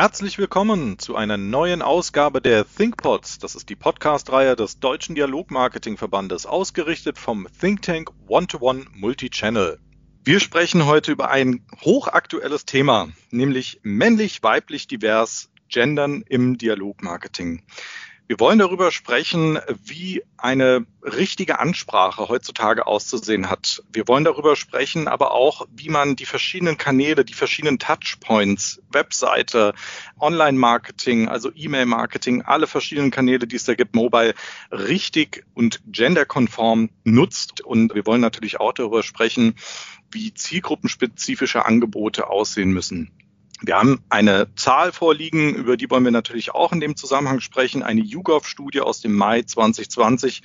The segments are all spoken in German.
Herzlich willkommen zu einer neuen Ausgabe der ThinkPods. Das ist die Podcast-Reihe des Deutschen Dialogmarketing-Verbandes, ausgerichtet vom Think Tank One-to-One Multichannel. Wir sprechen heute über ein hochaktuelles Thema, nämlich männlich, weiblich, divers, Gendern im Dialogmarketing. Wir wollen darüber sprechen, wie eine richtige Ansprache heutzutage auszusehen hat. Wir wollen darüber sprechen, aber auch, wie man die verschiedenen Kanäle, die verschiedenen Touchpoints, Webseite, Online-Marketing, also E-Mail-Marketing, alle verschiedenen Kanäle, die es da gibt, mobile, richtig und genderkonform nutzt. Und wir wollen natürlich auch darüber sprechen, wie zielgruppenspezifische Angebote aussehen müssen. Wir haben eine Zahl vorliegen, über die wollen wir natürlich auch in dem Zusammenhang sprechen. Eine YouGov-Studie aus dem Mai 2020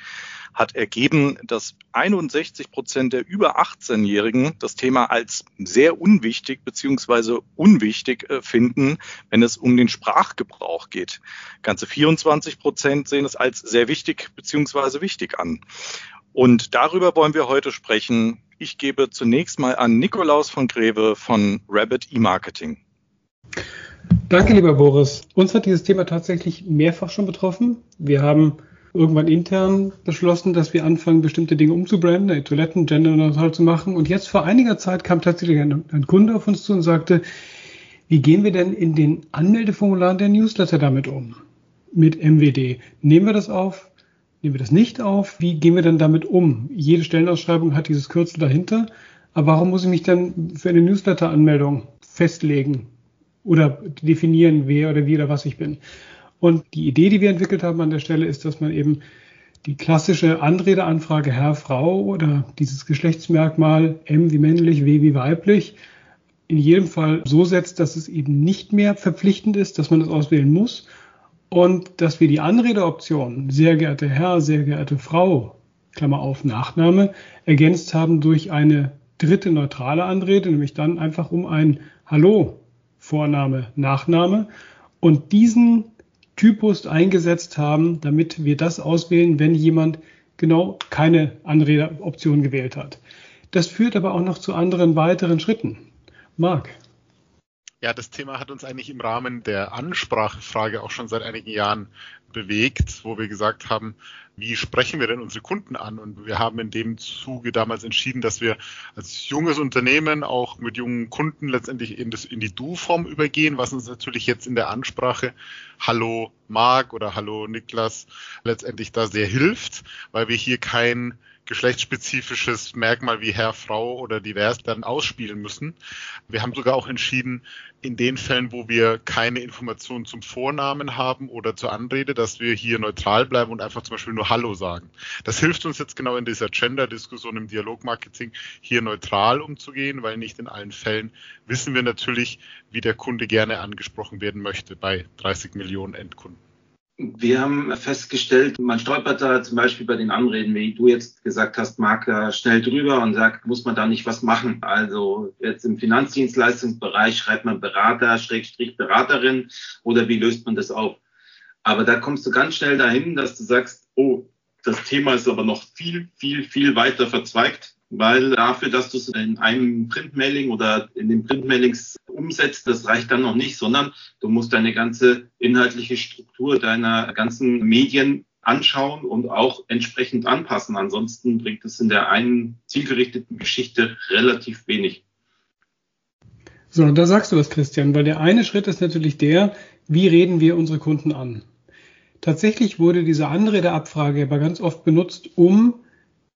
hat ergeben, dass 61 Prozent der über 18-Jährigen das Thema als sehr unwichtig beziehungsweise unwichtig äh, finden, wenn es um den Sprachgebrauch geht. Ganze 24 Prozent sehen es als sehr wichtig beziehungsweise wichtig an. Und darüber wollen wir heute sprechen. Ich gebe zunächst mal an Nikolaus von Greve von Rabbit E-Marketing. Danke, lieber Boris. Uns hat dieses Thema tatsächlich mehrfach schon betroffen. Wir haben irgendwann intern beschlossen, dass wir anfangen, bestimmte Dinge umzubranden, die Toiletten genderneutral zu machen. Und jetzt vor einiger Zeit kam tatsächlich ein, ein, Kunde auf uns zu und sagte, wie gehen wir denn in den Anmeldeformularen der Newsletter damit um? Mit MWD. Nehmen wir das auf? Nehmen wir das nicht auf? Wie gehen wir denn damit um? Jede Stellenausschreibung hat dieses Kürzel dahinter. Aber warum muss ich mich dann für eine Newsletter-Anmeldung festlegen? Oder definieren, wer oder wie oder was ich bin. Und die Idee, die wir entwickelt haben an der Stelle, ist, dass man eben die klassische Anredeanfrage Herr, Frau oder dieses Geschlechtsmerkmal M wie männlich, W wie weiblich in jedem Fall so setzt, dass es eben nicht mehr verpflichtend ist, dass man das auswählen muss und dass wir die Anredeoption sehr geehrte Herr, sehr geehrte Frau, Klammer auf Nachname, ergänzt haben durch eine dritte neutrale Anrede, nämlich dann einfach um ein Hallo Vorname, Nachname und diesen Typus eingesetzt haben, damit wir das auswählen, wenn jemand genau keine Anredeoption gewählt hat. Das führt aber auch noch zu anderen weiteren Schritten. Marc. Ja, das Thema hat uns eigentlich im Rahmen der Ansprachefrage auch schon seit einigen Jahren bewegt, wo wir gesagt haben, wie sprechen wir denn unsere Kunden an? Und wir haben in dem Zuge damals entschieden, dass wir als junges Unternehmen auch mit jungen Kunden letztendlich in, das, in die Du-Form übergehen, was uns natürlich jetzt in der Ansprache Hallo Marc oder Hallo Niklas letztendlich da sehr hilft, weil wir hier kein geschlechtsspezifisches Merkmal wie Herr, Frau oder divers dann ausspielen müssen. Wir haben sogar auch entschieden, in den Fällen, wo wir keine Informationen zum Vornamen haben oder zur Anrede, dass wir hier neutral bleiben und einfach zum Beispiel nur Hallo sagen. Das hilft uns jetzt genau in dieser Gender-Diskussion im Dialogmarketing, hier neutral umzugehen, weil nicht in allen Fällen wissen wir natürlich, wie der Kunde gerne angesprochen werden möchte bei 30 Millionen Endkunden. Wir haben festgestellt, man stolpert da zum Beispiel bei den Anreden, wie du jetzt gesagt hast, Marc, schnell drüber und sagt, muss man da nicht was machen? Also jetzt im Finanzdienstleistungsbereich schreibt man Berater, Schrägstrich Beraterin oder wie löst man das auf? Aber da kommst du ganz schnell dahin, dass du sagst, oh, das Thema ist aber noch viel, viel, viel weiter verzweigt weil dafür, dass du es in einem Printmailing oder in den Printmailings umsetzt, das reicht dann noch nicht, sondern du musst deine ganze inhaltliche Struktur deiner ganzen Medien anschauen und auch entsprechend anpassen. Ansonsten bringt es in der einen zielgerichteten Geschichte relativ wenig. So, da sagst du was, Christian, weil der eine Schritt ist natürlich der, wie reden wir unsere Kunden an? Tatsächlich wurde diese Anredeabfrage aber ganz oft benutzt, um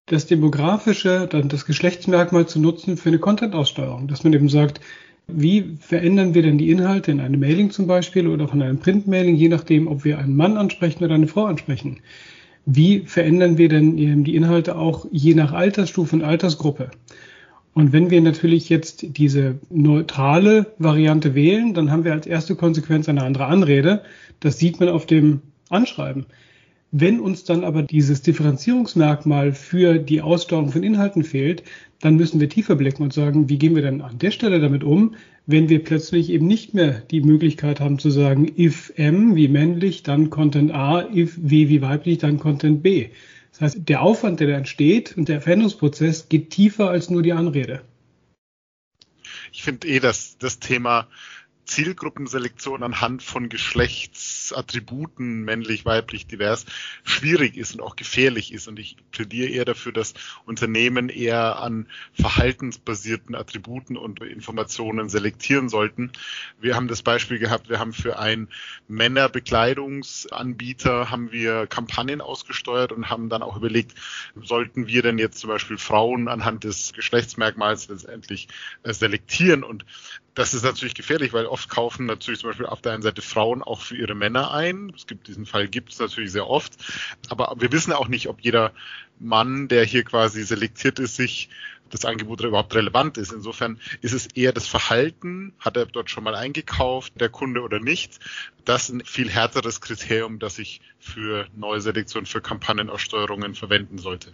das demografische, dann das Geschlechtsmerkmal zu nutzen für eine Content-Aussteuerung, dass man eben sagt, wie verändern wir denn die Inhalte in einem Mailing zum Beispiel oder von einem Print-Mailing, je nachdem, ob wir einen Mann ansprechen oder eine Frau ansprechen? Wie verändern wir denn die Inhalte auch je nach Altersstufe und Altersgruppe? Und wenn wir natürlich jetzt diese neutrale Variante wählen, dann haben wir als erste Konsequenz eine andere Anrede. Das sieht man auf dem Anschreiben. Wenn uns dann aber dieses Differenzierungsmerkmal für die Aussteuerung von Inhalten fehlt, dann müssen wir tiefer blicken und sagen, wie gehen wir denn an der Stelle damit um, wenn wir plötzlich eben nicht mehr die Möglichkeit haben zu sagen, if M wie männlich, dann Content A, if W wie weiblich, dann Content B. Das heißt, der Aufwand, der da entsteht und der Veränderungsprozess geht tiefer als nur die Anrede. Ich finde eh, dass das Thema Zielgruppenselektion anhand von Geschlechtsattributen, männlich, weiblich, divers, schwierig ist und auch gefährlich ist. Und ich plädiere eher dafür, dass Unternehmen eher an verhaltensbasierten Attributen und Informationen selektieren sollten. Wir haben das Beispiel gehabt, wir haben für einen Männerbekleidungsanbieter haben wir Kampagnen ausgesteuert und haben dann auch überlegt, sollten wir denn jetzt zum Beispiel Frauen anhand des Geschlechtsmerkmals letztendlich äh, selektieren und das ist natürlich gefährlich, weil oft kaufen natürlich zum Beispiel auf der einen Seite Frauen auch für ihre Männer ein. Es gibt diesen Fall, gibt es natürlich sehr oft. Aber wir wissen auch nicht, ob jeder Mann, der hier quasi selektiert ist, sich das Angebot überhaupt relevant ist. Insofern ist es eher das Verhalten, hat er dort schon mal eingekauft, der Kunde oder nicht. Das ist ein viel härteres Kriterium, das ich für neue für Kampagnenaussteuerungen verwenden sollte.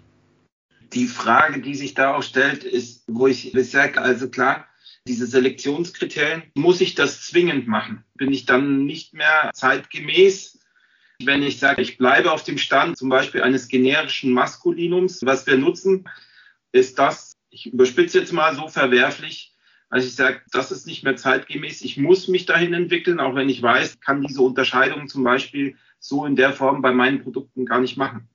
Die Frage, die sich da auch stellt, ist, wo ich sage, also klar, diese Selektionskriterien, muss ich das zwingend machen? Bin ich dann nicht mehr zeitgemäß? Wenn ich sage, ich bleibe auf dem Stand zum Beispiel eines generischen Maskulinums, was wir nutzen, ist das, ich überspitze jetzt mal so verwerflich, als ich sage, das ist nicht mehr zeitgemäß, ich muss mich dahin entwickeln, auch wenn ich weiß, kann diese Unterscheidung zum Beispiel so in der Form bei meinen Produkten gar nicht machen.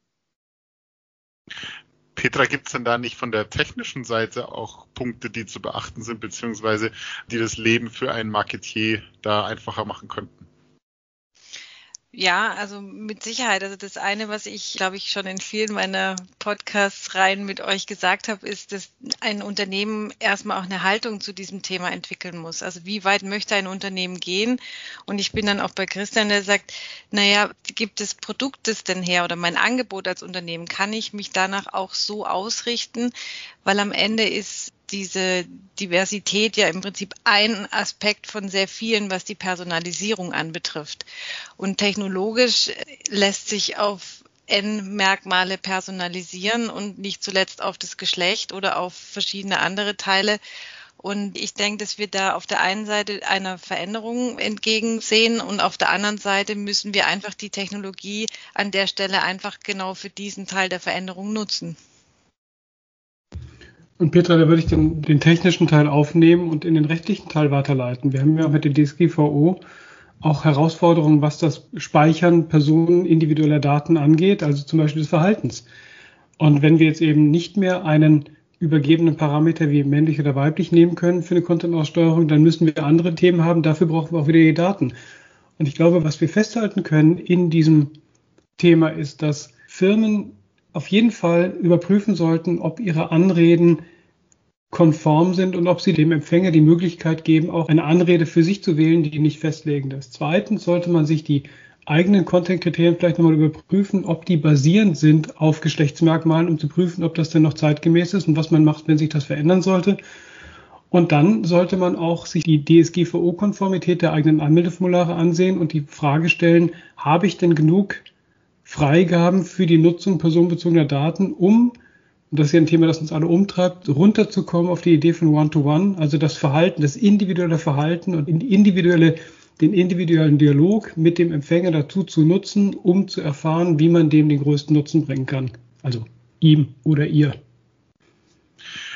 Petra, gibt es denn da nicht von der technischen Seite auch Punkte, die zu beachten sind, beziehungsweise die das Leben für einen Marketier da einfacher machen könnten? Ja, also mit Sicherheit. Also das eine, was ich, glaube ich, schon in vielen meiner Podcasts rein mit euch gesagt habe, ist, dass ein Unternehmen erstmal auch eine Haltung zu diesem Thema entwickeln muss. Also wie weit möchte ein Unternehmen gehen? Und ich bin dann auch bei Christian, der sagt, naja, gibt es Produktes denn her oder mein Angebot als Unternehmen? Kann ich mich danach auch so ausrichten? Weil am Ende ist diese Diversität ja im Prinzip ein Aspekt von sehr vielen, was die Personalisierung anbetrifft. Und technologisch lässt sich auf N-Merkmale personalisieren und nicht zuletzt auf das Geschlecht oder auf verschiedene andere Teile. Und ich denke, dass wir da auf der einen Seite einer Veränderung entgegensehen und auf der anderen Seite müssen wir einfach die Technologie an der Stelle einfach genau für diesen Teil der Veränderung nutzen. Und Petra, da würde ich den, den technischen Teil aufnehmen und in den rechtlichen Teil weiterleiten. Wir haben ja mit der DSGVO auch Herausforderungen, was das Speichern personen individueller Daten angeht, also zum Beispiel des Verhaltens. Und wenn wir jetzt eben nicht mehr einen übergebenen Parameter wie männlich oder weiblich nehmen können für eine Content-Aussteuerung, dann müssen wir andere Themen haben. Dafür brauchen wir auch wieder die Daten. Und ich glaube, was wir festhalten können in diesem Thema ist, dass Firmen auf jeden Fall überprüfen sollten, ob ihre Anreden konform sind und ob sie dem Empfänger die Möglichkeit geben, auch eine Anrede für sich zu wählen, die nicht festlegend ist. Zweitens sollte man sich die eigenen Content-Kriterien vielleicht nochmal überprüfen, ob die basierend sind auf Geschlechtsmerkmalen, um zu prüfen, ob das denn noch zeitgemäß ist und was man macht, wenn sich das verändern sollte. Und dann sollte man auch sich die DSGVO-Konformität der eigenen Anmeldeformulare ansehen und die Frage stellen, habe ich denn genug Freigaben für die Nutzung personenbezogener Daten, um, und das ist ja ein Thema, das uns alle umtreibt, runterzukommen auf die Idee von One-to-One, -One, also das Verhalten, das individuelle Verhalten und individuelle, den individuellen Dialog mit dem Empfänger dazu zu nutzen, um zu erfahren, wie man dem den größten Nutzen bringen kann. Also ihm oder ihr.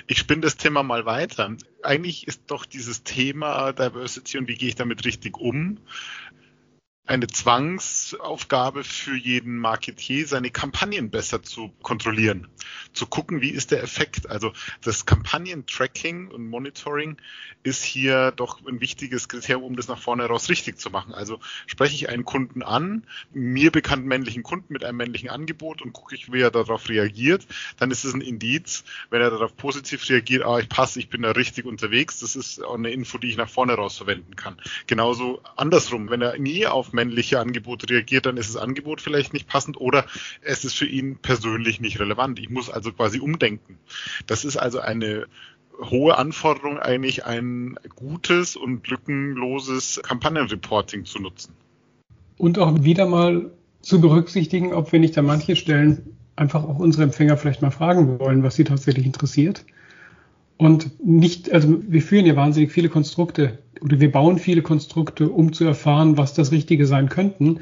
Ich spinne das Thema mal weiter. Eigentlich ist doch dieses Thema Diversity und wie gehe ich damit richtig um eine Zwangsaufgabe für jeden Marketier, seine Kampagnen besser zu kontrollieren, zu gucken, wie ist der Effekt. Also das Kampagnen-Tracking und Monitoring ist hier doch ein wichtiges Kriterium, um das nach vorne heraus richtig zu machen. Also spreche ich einen Kunden an, mir bekannten männlichen Kunden mit einem männlichen Angebot und gucke ich, wie er darauf reagiert, dann ist es ein Indiz. Wenn er darauf positiv reagiert, ah, ich passe, ich bin da richtig unterwegs, das ist auch eine Info, die ich nach vorne heraus verwenden kann. Genauso andersrum, wenn er nie auf männliche Angebote reagiert, dann ist das Angebot vielleicht nicht passend oder es ist für ihn persönlich nicht relevant. Ich muss also quasi umdenken. Das ist also eine hohe Anforderung, eigentlich ein gutes und lückenloses Kampagnenreporting zu nutzen. Und auch wieder mal zu berücksichtigen, ob wir nicht an manchen Stellen einfach auch unsere Empfänger vielleicht mal fragen wollen, was sie tatsächlich interessiert. Und nicht, also wir führen ja wahnsinnig viele Konstrukte oder wir bauen viele Konstrukte, um zu erfahren, was das Richtige sein könnten.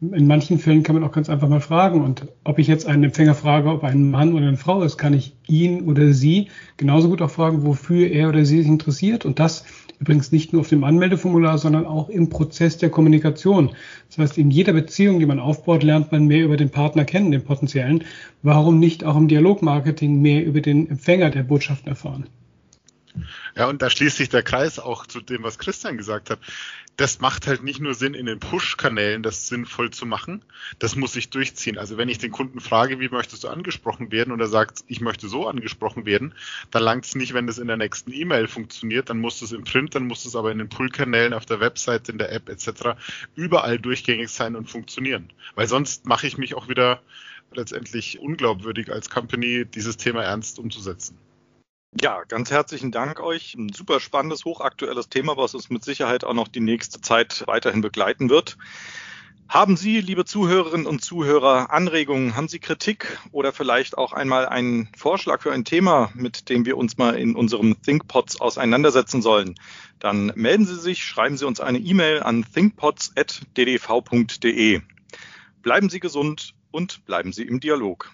In manchen Fällen kann man auch ganz einfach mal fragen. Und ob ich jetzt einen Empfänger frage, ob ein Mann oder eine Frau ist, kann ich ihn oder sie genauso gut auch fragen, wofür er oder sie sich interessiert. Und das Übrigens nicht nur auf dem Anmeldeformular, sondern auch im Prozess der Kommunikation. Das heißt, in jeder Beziehung, die man aufbaut, lernt man mehr über den Partner kennen, den potenziellen. Warum nicht auch im Dialogmarketing mehr über den Empfänger der Botschaften erfahren? Ja, und da schließt sich der Kreis auch zu dem, was Christian gesagt hat. Das macht halt nicht nur Sinn, in den Push-Kanälen das sinnvoll zu machen. Das muss sich durchziehen. Also wenn ich den Kunden frage, wie möchtest du angesprochen werden und er sagt, ich möchte so angesprochen werden, dann langt es nicht, wenn das in der nächsten E-Mail funktioniert. Dann muss es im Print, dann muss es aber in den Pull-Kanälen, auf der Website, in der App etc. überall durchgängig sein und funktionieren. Weil sonst mache ich mich auch wieder letztendlich unglaubwürdig als Company, dieses Thema ernst umzusetzen. Ja, ganz herzlichen Dank euch. Ein super spannendes, hochaktuelles Thema, was uns mit Sicherheit auch noch die nächste Zeit weiterhin begleiten wird. Haben Sie, liebe Zuhörerinnen und Zuhörer, Anregungen, haben Sie Kritik oder vielleicht auch einmal einen Vorschlag für ein Thema, mit dem wir uns mal in unserem ThinkPods auseinandersetzen sollen? Dann melden Sie sich, schreiben Sie uns eine E-Mail an thinkpods.ddv.de. Bleiben Sie gesund und bleiben Sie im Dialog.